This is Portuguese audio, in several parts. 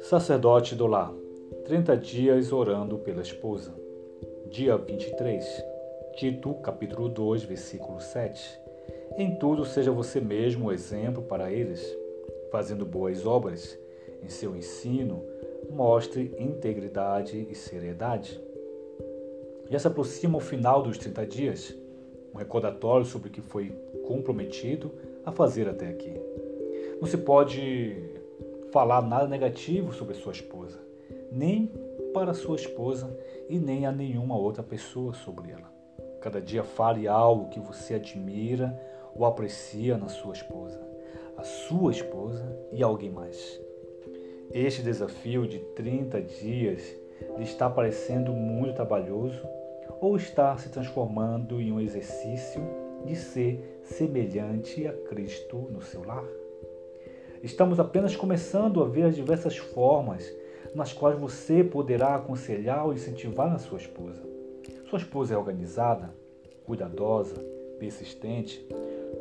Sacerdote do lar, 30 dias orando pela esposa. Dia 23, Tito, capítulo 2, versículo 7. Em tudo seja você mesmo o exemplo para eles, fazendo boas obras. Em seu ensino, mostre integridade e seriedade. Já se aproxima o final dos 30 dias, um recordatório sobre o que foi comprometido a fazer até aqui. Não se pode falar nada negativo sobre sua esposa, nem para sua esposa e nem a nenhuma outra pessoa sobre ela. Cada dia fale algo que você admira ou aprecia na sua esposa, a sua esposa e alguém mais. Este desafio de 30 dias lhe está parecendo muito trabalhoso ou está se transformando em um exercício de ser semelhante a Cristo no seu lar? Estamos apenas começando a ver as diversas formas nas quais você poderá aconselhar ou incentivar a sua esposa. Sua esposa é organizada, cuidadosa, persistente.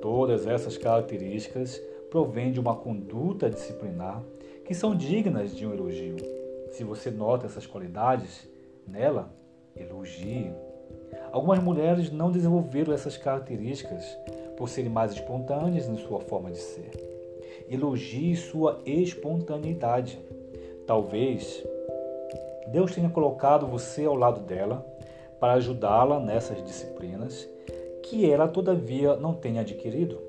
Todas essas características provêm de uma conduta disciplinar que são dignas de um elogio. Se você nota essas qualidades nela, elogie. Algumas mulheres não desenvolveram essas características por serem mais espontâneas em sua forma de ser. Elogie sua espontaneidade. Talvez Deus tenha colocado você ao lado dela para ajudá-la nessas disciplinas que ela todavia não tenha adquirido.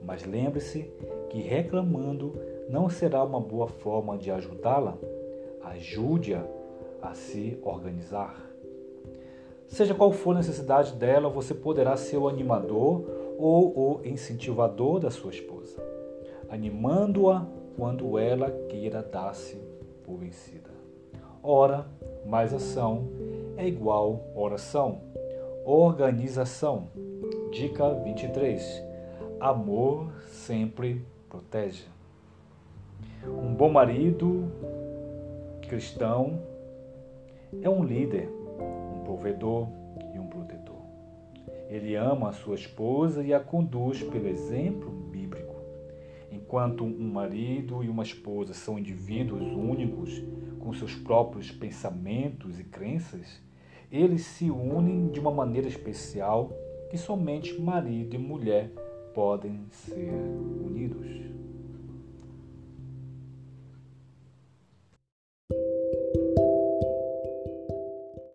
Mas lembre-se que reclamando não será uma boa forma de ajudá-la. Ajude-a a se organizar. Seja qual for a necessidade dela, você poderá ser o animador ou o incentivador da sua esposa, animando-a quando ela queira dar-se por vencida. Ora, mais ação é igual oração. Organização. Dica 23. Amor sempre protege. Um bom marido cristão é um líder, provedor e um protetor. Ele ama a sua esposa e a conduz pelo exemplo bíblico. Enquanto um marido e uma esposa são indivíduos únicos com seus próprios pensamentos e crenças, eles se unem de uma maneira especial que somente marido e mulher podem ser unidos.